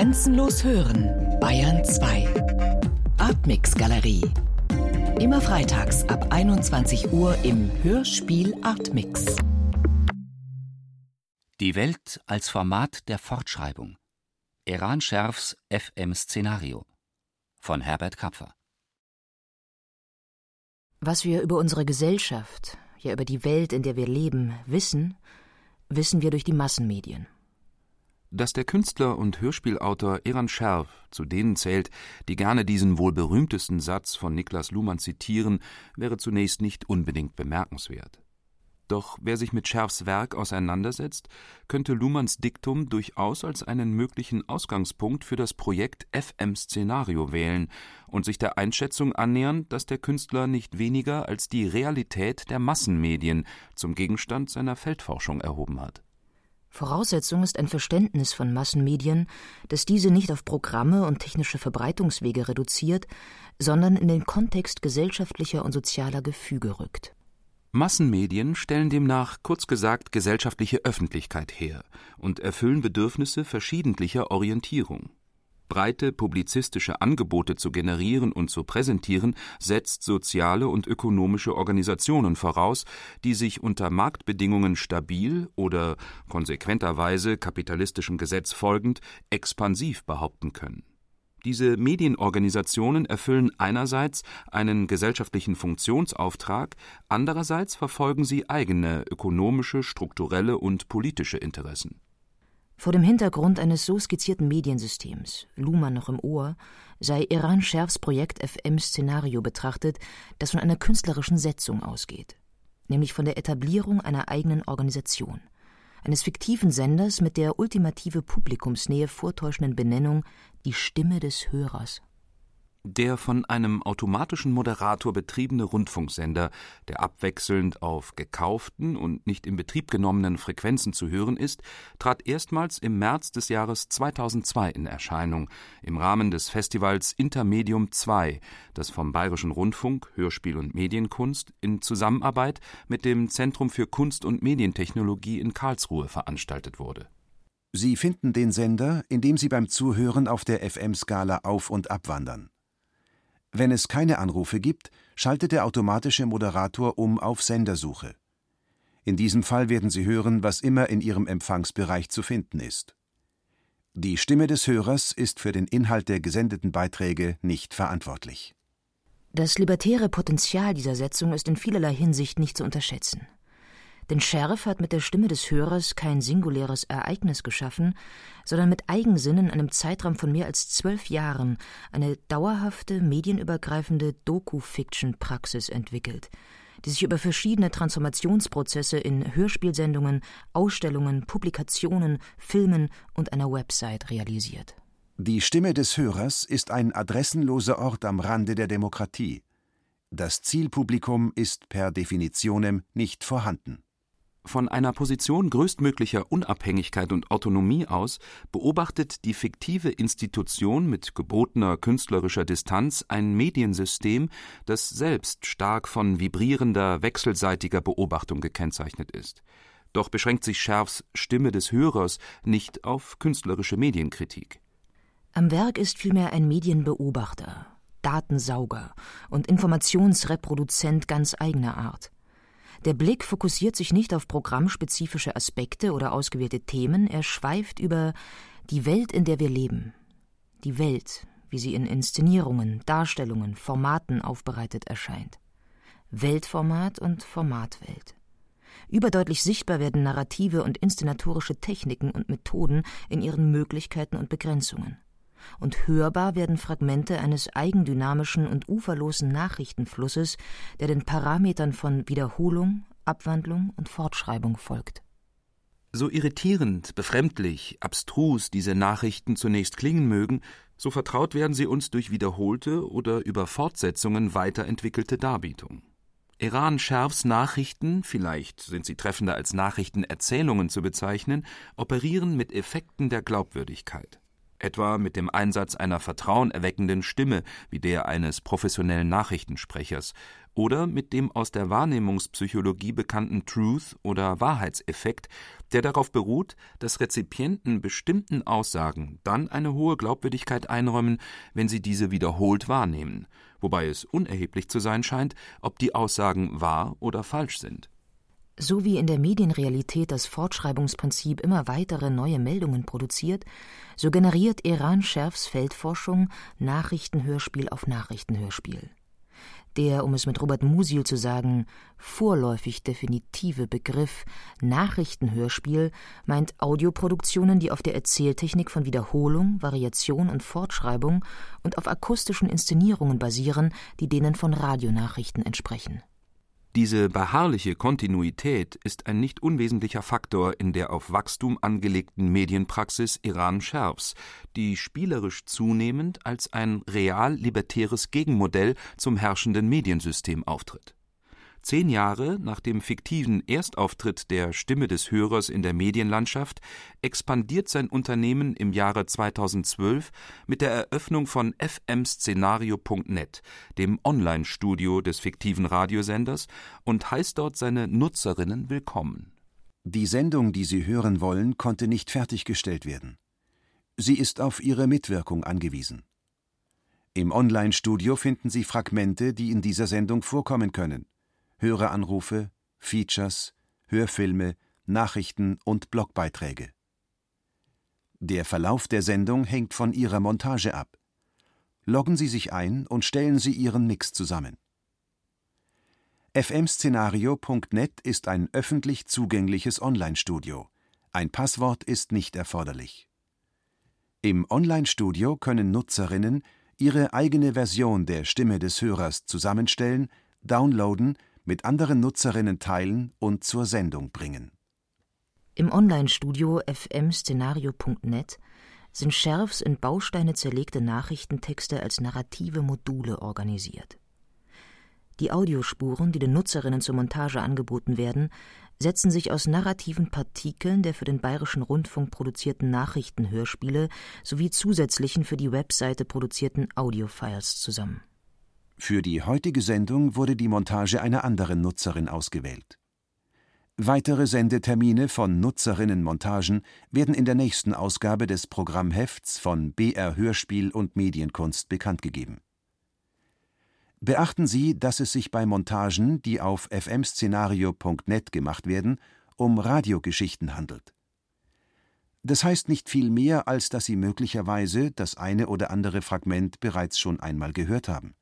Grenzenlos hören, Bayern 2. Artmix Galerie. Immer freitags ab 21 Uhr im Hörspiel Artmix. Die Welt als Format der Fortschreibung. Eran Scherfs FM-Szenario. Von Herbert Kapfer. Was wir über unsere Gesellschaft, ja über die Welt, in der wir leben, wissen, wissen wir durch die Massenmedien. Dass der Künstler und Hörspielautor Eran Scherf zu denen zählt, die gerne diesen wohl berühmtesten Satz von Niklas Luhmann zitieren, wäre zunächst nicht unbedingt bemerkenswert. Doch wer sich mit Scherfs Werk auseinandersetzt, könnte Luhmanns Diktum durchaus als einen möglichen Ausgangspunkt für das Projekt FM Szenario wählen und sich der Einschätzung annähern, dass der Künstler nicht weniger als die Realität der Massenmedien zum Gegenstand seiner Feldforschung erhoben hat. Voraussetzung ist ein Verständnis von Massenmedien, das diese nicht auf Programme und technische Verbreitungswege reduziert, sondern in den Kontext gesellschaftlicher und sozialer Gefüge rückt. Massenmedien stellen demnach kurz gesagt gesellschaftliche Öffentlichkeit her und erfüllen Bedürfnisse verschiedentlicher Orientierung breite publizistische Angebote zu generieren und zu präsentieren, setzt soziale und ökonomische Organisationen voraus, die sich unter Marktbedingungen stabil oder konsequenterweise kapitalistischem Gesetz folgend expansiv behaupten können. Diese Medienorganisationen erfüllen einerseits einen gesellschaftlichen Funktionsauftrag, andererseits verfolgen sie eigene ökonomische, strukturelle und politische Interessen vor dem Hintergrund eines so skizzierten Mediensystems, Luhmann noch im Ohr, sei Iran Scherfs Projekt FM Szenario betrachtet, das von einer künstlerischen Setzung ausgeht, nämlich von der Etablierung einer eigenen Organisation, eines fiktiven Senders mit der ultimative Publikumsnähe vortäuschenden Benennung Die Stimme des Hörers. Der von einem automatischen Moderator betriebene Rundfunksender, der abwechselnd auf gekauften und nicht in Betrieb genommenen Frequenzen zu hören ist, trat erstmals im März des Jahres 2002 in Erscheinung im Rahmen des Festivals Intermedium 2, das vom Bayerischen Rundfunk Hörspiel und Medienkunst in Zusammenarbeit mit dem Zentrum für Kunst und Medientechnologie in Karlsruhe veranstaltet wurde. Sie finden den Sender, indem Sie beim Zuhören auf der FM-Skala auf und abwandern. Wenn es keine Anrufe gibt, schaltet der automatische Moderator um auf Sendersuche. In diesem Fall werden Sie hören, was immer in Ihrem Empfangsbereich zu finden ist. Die Stimme des Hörers ist für den Inhalt der gesendeten Beiträge nicht verantwortlich. Das libertäre Potenzial dieser Setzung ist in vielerlei Hinsicht nicht zu unterschätzen. Denn Scherf hat mit der Stimme des Hörers kein singuläres Ereignis geschaffen, sondern mit Eigensinn in einem Zeitraum von mehr als zwölf Jahren eine dauerhafte, medienübergreifende Doku-Fiction-Praxis entwickelt, die sich über verschiedene Transformationsprozesse in Hörspielsendungen, Ausstellungen, Publikationen, Filmen und einer Website realisiert. Die Stimme des Hörers ist ein adressenloser Ort am Rande der Demokratie. Das Zielpublikum ist per Definitionem nicht vorhanden. Von einer Position größtmöglicher Unabhängigkeit und Autonomie aus beobachtet die fiktive Institution mit gebotener künstlerischer Distanz ein Mediensystem, das selbst stark von vibrierender, wechselseitiger Beobachtung gekennzeichnet ist. Doch beschränkt sich Scherfs Stimme des Hörers nicht auf künstlerische Medienkritik. Am Werk ist vielmehr ein Medienbeobachter, Datensauger und Informationsreproduzent ganz eigener Art. Der Blick fokussiert sich nicht auf programmspezifische Aspekte oder ausgewählte Themen, er schweift über die Welt, in der wir leben. Die Welt, wie sie in Inszenierungen, Darstellungen, Formaten aufbereitet erscheint. Weltformat und Formatwelt. Überdeutlich sichtbar werden narrative und inszenatorische Techniken und Methoden in ihren Möglichkeiten und Begrenzungen und hörbar werden Fragmente eines eigendynamischen und uferlosen Nachrichtenflusses, der den Parametern von Wiederholung, Abwandlung und Fortschreibung folgt. So irritierend, befremdlich, abstrus diese Nachrichten zunächst klingen mögen, so vertraut werden sie uns durch wiederholte oder über Fortsetzungen weiterentwickelte Darbietung. Iran Schärfs Nachrichten, vielleicht sind sie treffender als Nachrichtenerzählungen zu bezeichnen, operieren mit Effekten der Glaubwürdigkeit. Etwa mit dem Einsatz einer vertrauenerweckenden Stimme wie der eines professionellen Nachrichtensprechers oder mit dem aus der Wahrnehmungspsychologie bekannten Truth oder Wahrheitseffekt, der darauf beruht, dass Rezipienten bestimmten Aussagen dann eine hohe Glaubwürdigkeit einräumen, wenn sie diese wiederholt wahrnehmen, wobei es unerheblich zu sein scheint, ob die Aussagen wahr oder falsch sind. So wie in der Medienrealität das Fortschreibungsprinzip immer weitere neue Meldungen produziert, so generiert Iran Schärfs Feldforschung Nachrichtenhörspiel auf Nachrichtenhörspiel. Der, um es mit Robert Musil zu sagen, vorläufig definitive Begriff Nachrichtenhörspiel meint Audioproduktionen, die auf der Erzähltechnik von Wiederholung, Variation und Fortschreibung und auf akustischen Inszenierungen basieren, die denen von Radionachrichten entsprechen. Diese beharrliche Kontinuität ist ein nicht unwesentlicher Faktor in der auf Wachstum angelegten Medienpraxis Iran Scherfs, die spielerisch zunehmend als ein real libertäres Gegenmodell zum herrschenden Mediensystem auftritt Zehn Jahre nach dem fiktiven Erstauftritt der Stimme des Hörers in der Medienlandschaft expandiert sein Unternehmen im Jahre 2012 mit der Eröffnung von fmszenario.net, dem Online-Studio des fiktiven Radiosenders, und heißt dort seine Nutzerinnen willkommen. Die Sendung, die Sie hören wollen, konnte nicht fertiggestellt werden. Sie ist auf Ihre Mitwirkung angewiesen. Im Online-Studio finden Sie Fragmente, die in dieser Sendung vorkommen können. Höreranrufe, Features, Hörfilme, Nachrichten und Blogbeiträge. Der Verlauf der Sendung hängt von Ihrer Montage ab. Loggen Sie sich ein und stellen Sie Ihren Mix zusammen. fmszenario.net ist ein öffentlich zugängliches Online-Studio. Ein Passwort ist nicht erforderlich. Im Online-Studio können Nutzerinnen ihre eigene Version der Stimme des Hörers zusammenstellen, downloaden mit anderen Nutzerinnen teilen und zur Sendung bringen. Im Online-Studio fmszenario.net sind Scherfs in Bausteine zerlegte Nachrichtentexte als narrative Module organisiert. Die Audiospuren, die den Nutzerinnen zur Montage angeboten werden, setzen sich aus narrativen Partikeln der für den Bayerischen Rundfunk produzierten Nachrichtenhörspiele sowie zusätzlichen für die Webseite produzierten Audiofiles zusammen. Für die heutige Sendung wurde die Montage einer anderen Nutzerin ausgewählt. Weitere Sendetermine von Nutzerinnenmontagen werden in der nächsten Ausgabe des Programmhefts von BR Hörspiel und Medienkunst bekanntgegeben. Beachten Sie, dass es sich bei Montagen, die auf fmszenario.net gemacht werden, um Radiogeschichten handelt. Das heißt nicht viel mehr, als dass Sie möglicherweise das eine oder andere Fragment bereits schon einmal gehört haben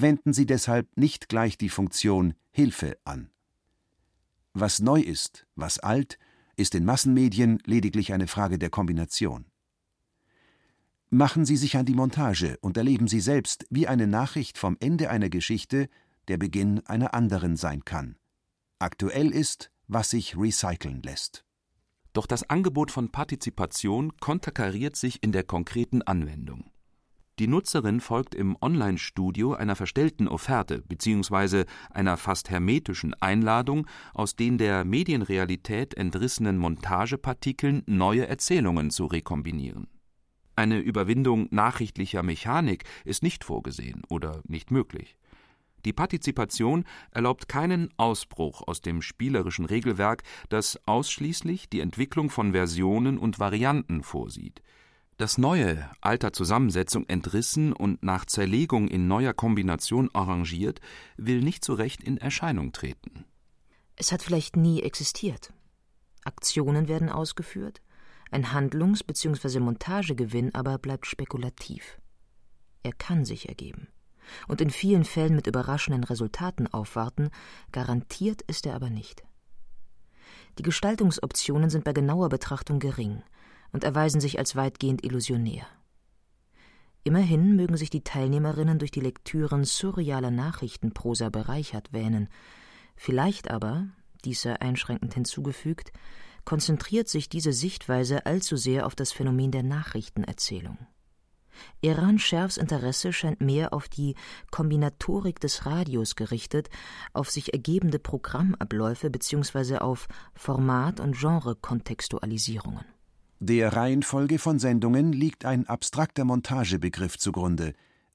wenden Sie deshalb nicht gleich die Funktion Hilfe an. Was neu ist, was alt, ist in Massenmedien lediglich eine Frage der Kombination. Machen Sie sich an die Montage und erleben Sie selbst, wie eine Nachricht vom Ende einer Geschichte der Beginn einer anderen sein kann. Aktuell ist, was sich recyceln lässt. Doch das Angebot von Partizipation konterkariert sich in der konkreten Anwendung. Die Nutzerin folgt im Online-Studio einer verstellten Offerte bzw. einer fast hermetischen Einladung, aus den der Medienrealität entrissenen Montagepartikeln neue Erzählungen zu rekombinieren. Eine Überwindung nachrichtlicher Mechanik ist nicht vorgesehen oder nicht möglich. Die Partizipation erlaubt keinen Ausbruch aus dem spielerischen Regelwerk, das ausschließlich die Entwicklung von Versionen und Varianten vorsieht das Neue, alter Zusammensetzung entrissen und nach Zerlegung in neuer Kombination arrangiert, will nicht so recht in Erscheinung treten. Es hat vielleicht nie existiert. Aktionen werden ausgeführt, ein Handlungs- bzw. Montagegewinn aber bleibt spekulativ. Er kann sich ergeben und in vielen Fällen mit überraschenden Resultaten aufwarten, garantiert ist er aber nicht. Die Gestaltungsoptionen sind bei genauer Betrachtung gering – und erweisen sich als weitgehend illusionär. Immerhin mögen sich die Teilnehmerinnen durch die Lektüren surrealer Nachrichtenprosa bereichert wähnen. Vielleicht aber, dies sei einschränkend hinzugefügt, konzentriert sich diese Sichtweise allzu sehr auf das Phänomen der Nachrichtenerzählung. Iran Scherfs Interesse scheint mehr auf die Kombinatorik des Radios gerichtet, auf sich ergebende Programmabläufe bzw. auf Format- und Genrekontextualisierungen. Der Reihenfolge von Sendungen liegt ein abstrakter Montagebegriff zugrunde,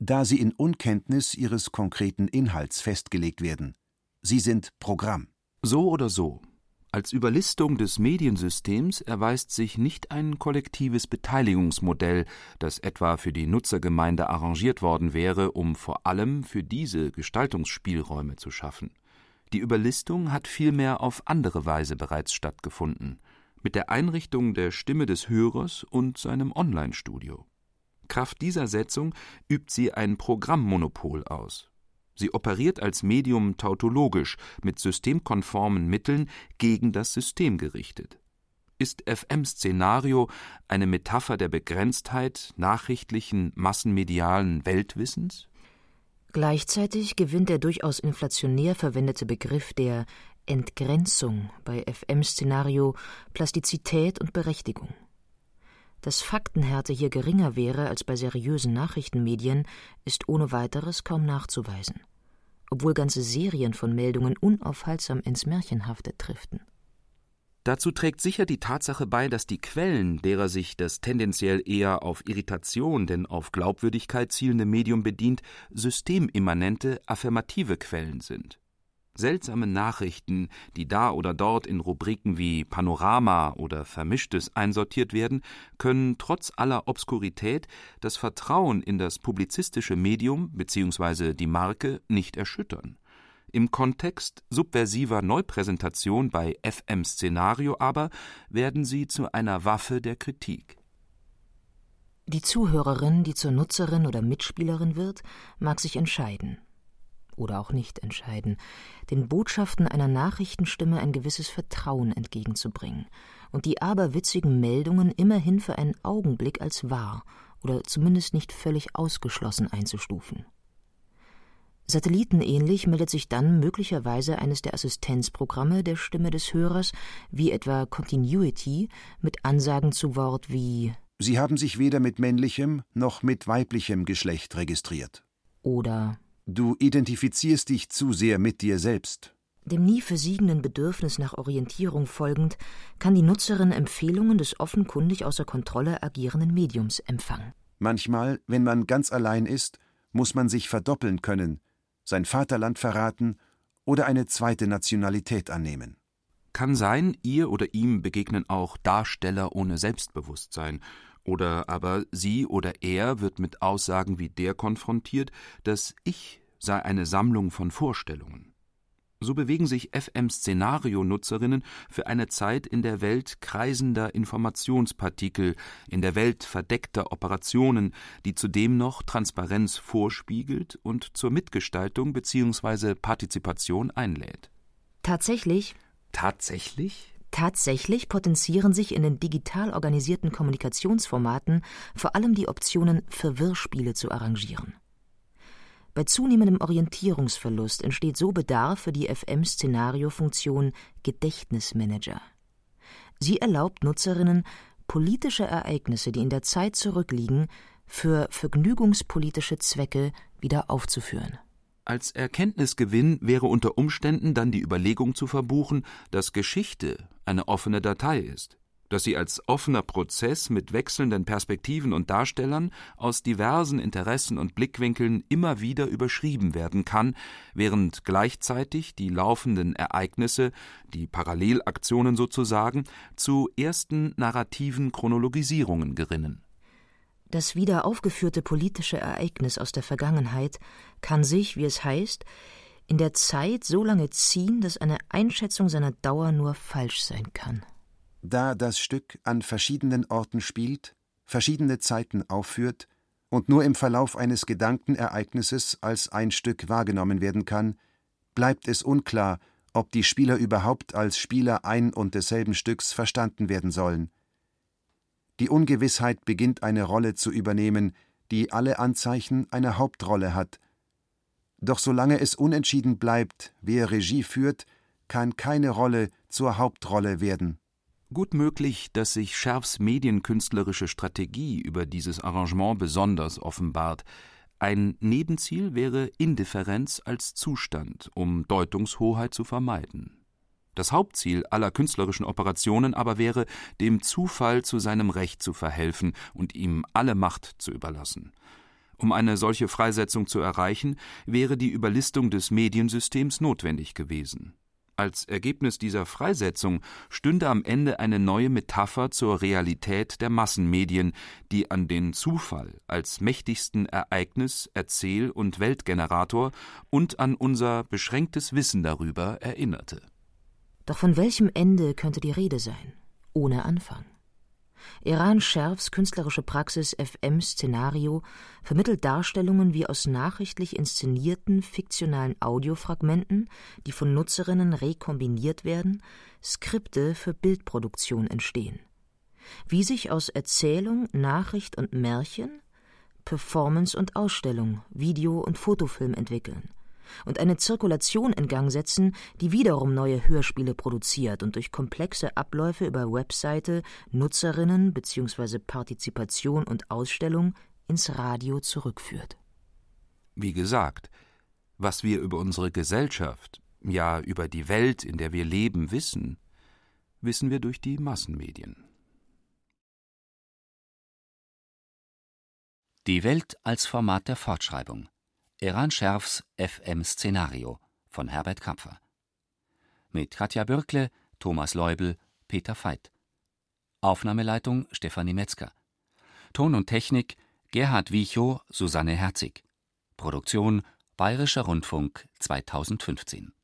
da sie in Unkenntnis ihres konkreten Inhalts festgelegt werden. Sie sind Programm. So oder so. Als Überlistung des Mediensystems erweist sich nicht ein kollektives Beteiligungsmodell, das etwa für die Nutzergemeinde arrangiert worden wäre, um vor allem für diese Gestaltungsspielräume zu schaffen. Die Überlistung hat vielmehr auf andere Weise bereits stattgefunden, mit der Einrichtung der Stimme des Hörers und seinem Online-Studio. Kraft dieser Setzung übt sie ein Programmmonopol aus. Sie operiert als Medium tautologisch mit systemkonformen Mitteln gegen das System gerichtet. Ist FM-Szenario eine Metapher der Begrenztheit nachrichtlichen, massenmedialen Weltwissens? Gleichzeitig gewinnt der durchaus inflationär verwendete Begriff der Entgrenzung bei FM-Szenario Plastizität und Berechtigung. Dass Faktenhärte hier geringer wäre als bei seriösen Nachrichtenmedien, ist ohne weiteres kaum nachzuweisen, obwohl ganze Serien von Meldungen unaufhaltsam ins Märchenhafte driften. Dazu trägt sicher die Tatsache bei, dass die Quellen, derer sich das tendenziell eher auf Irritation denn auf Glaubwürdigkeit zielende Medium bedient, systemimmanente, affirmative Quellen sind. Seltsame Nachrichten, die da oder dort in Rubriken wie Panorama oder Vermischtes einsortiert werden, können trotz aller Obskurität das Vertrauen in das publizistische Medium bzw. die Marke nicht erschüttern. Im Kontext subversiver Neupräsentation bei FM Szenario aber werden sie zu einer Waffe der Kritik. Die Zuhörerin, die zur Nutzerin oder Mitspielerin wird, mag sich entscheiden oder auch nicht entscheiden, den Botschaften einer Nachrichtenstimme ein gewisses Vertrauen entgegenzubringen und die aberwitzigen Meldungen immerhin für einen Augenblick als wahr oder zumindest nicht völlig ausgeschlossen einzustufen. Satellitenähnlich meldet sich dann möglicherweise eines der Assistenzprogramme der Stimme des Hörers, wie etwa Continuity, mit Ansagen zu Wort wie Sie haben sich weder mit männlichem noch mit weiblichem Geschlecht registriert. Oder Du identifizierst dich zu sehr mit dir selbst. Dem nie versiegenden Bedürfnis nach Orientierung folgend, kann die Nutzerin Empfehlungen des offenkundig außer Kontrolle agierenden Mediums empfangen. Manchmal, wenn man ganz allein ist, muss man sich verdoppeln können, sein Vaterland verraten oder eine zweite Nationalität annehmen. Kann sein, ihr oder ihm begegnen auch Darsteller ohne Selbstbewusstsein oder aber sie oder er wird mit Aussagen wie der konfrontiert, das Ich sei eine Sammlung von Vorstellungen. So bewegen sich FM-Szenario-Nutzerinnen für eine Zeit in der Welt kreisender Informationspartikel, in der Welt verdeckter Operationen, die zudem noch Transparenz vorspiegelt und zur Mitgestaltung bzw. Partizipation einlädt. Tatsächlich? Tatsächlich? Tatsächlich potenzieren sich in den digital organisierten Kommunikationsformaten vor allem die Optionen, Verwirrspiele zu arrangieren. Bei zunehmendem Orientierungsverlust entsteht so Bedarf für die FM-Szenario-Funktion Gedächtnismanager. Sie erlaubt Nutzerinnen, politische Ereignisse, die in der Zeit zurückliegen, für vergnügungspolitische Zwecke wieder aufzuführen. Als Erkenntnisgewinn wäre unter Umständen dann die Überlegung zu verbuchen, dass Geschichte eine offene Datei ist, dass sie als offener Prozess mit wechselnden Perspektiven und Darstellern aus diversen Interessen und Blickwinkeln immer wieder überschrieben werden kann, während gleichzeitig die laufenden Ereignisse, die Parallelaktionen sozusagen, zu ersten narrativen Chronologisierungen gerinnen. Das wieder aufgeführte politische Ereignis aus der Vergangenheit kann sich, wie es heißt, in der Zeit so lange ziehen, dass eine Einschätzung seiner Dauer nur falsch sein kann. Da das Stück an verschiedenen Orten spielt, verschiedene Zeiten aufführt und nur im Verlauf eines Gedankenereignisses als ein Stück wahrgenommen werden kann, bleibt es unklar, ob die Spieler überhaupt als Spieler ein und desselben Stücks verstanden werden sollen. Die Ungewissheit beginnt eine Rolle zu übernehmen, die alle Anzeichen einer Hauptrolle hat. Doch solange es unentschieden bleibt, wer Regie führt, kann keine Rolle zur Hauptrolle werden. Gut möglich, dass sich Scherfs medienkünstlerische Strategie über dieses Arrangement besonders offenbart. Ein Nebenziel wäre Indifferenz als Zustand, um Deutungshoheit zu vermeiden. Das Hauptziel aller künstlerischen Operationen aber wäre, dem Zufall zu seinem Recht zu verhelfen und ihm alle Macht zu überlassen. Um eine solche Freisetzung zu erreichen, wäre die Überlistung des Mediensystems notwendig gewesen. Als Ergebnis dieser Freisetzung stünde am Ende eine neue Metapher zur Realität der Massenmedien, die an den Zufall als mächtigsten Ereignis, Erzähl- und Weltgenerator und an unser beschränktes Wissen darüber erinnerte. Doch von welchem Ende könnte die Rede sein? Ohne Anfang. Iran Scherfs künstlerische Praxis FM Szenario vermittelt Darstellungen wie aus nachrichtlich inszenierten fiktionalen Audiofragmenten, die von Nutzerinnen rekombiniert werden, Skripte für Bildproduktion entstehen. Wie sich aus Erzählung, Nachricht und Märchen Performance und Ausstellung, Video und Fotofilm entwickeln und eine Zirkulation in Gang setzen, die wiederum neue Hörspiele produziert und durch komplexe Abläufe über Webseite, Nutzerinnen bzw. Partizipation und Ausstellung ins Radio zurückführt. Wie gesagt, was wir über unsere Gesellschaft, ja über die Welt, in der wir leben, wissen, wissen wir durch die Massenmedien. Die Welt als Format der Fortschreibung Eran Scherfs FM-Szenario von Herbert Kapfer. Mit Katja Bürkle, Thomas Leubel, Peter Veit. Aufnahmeleitung Stefanie Metzger. Ton und Technik Gerhard Wiechow, Susanne Herzig. Produktion Bayerischer Rundfunk 2015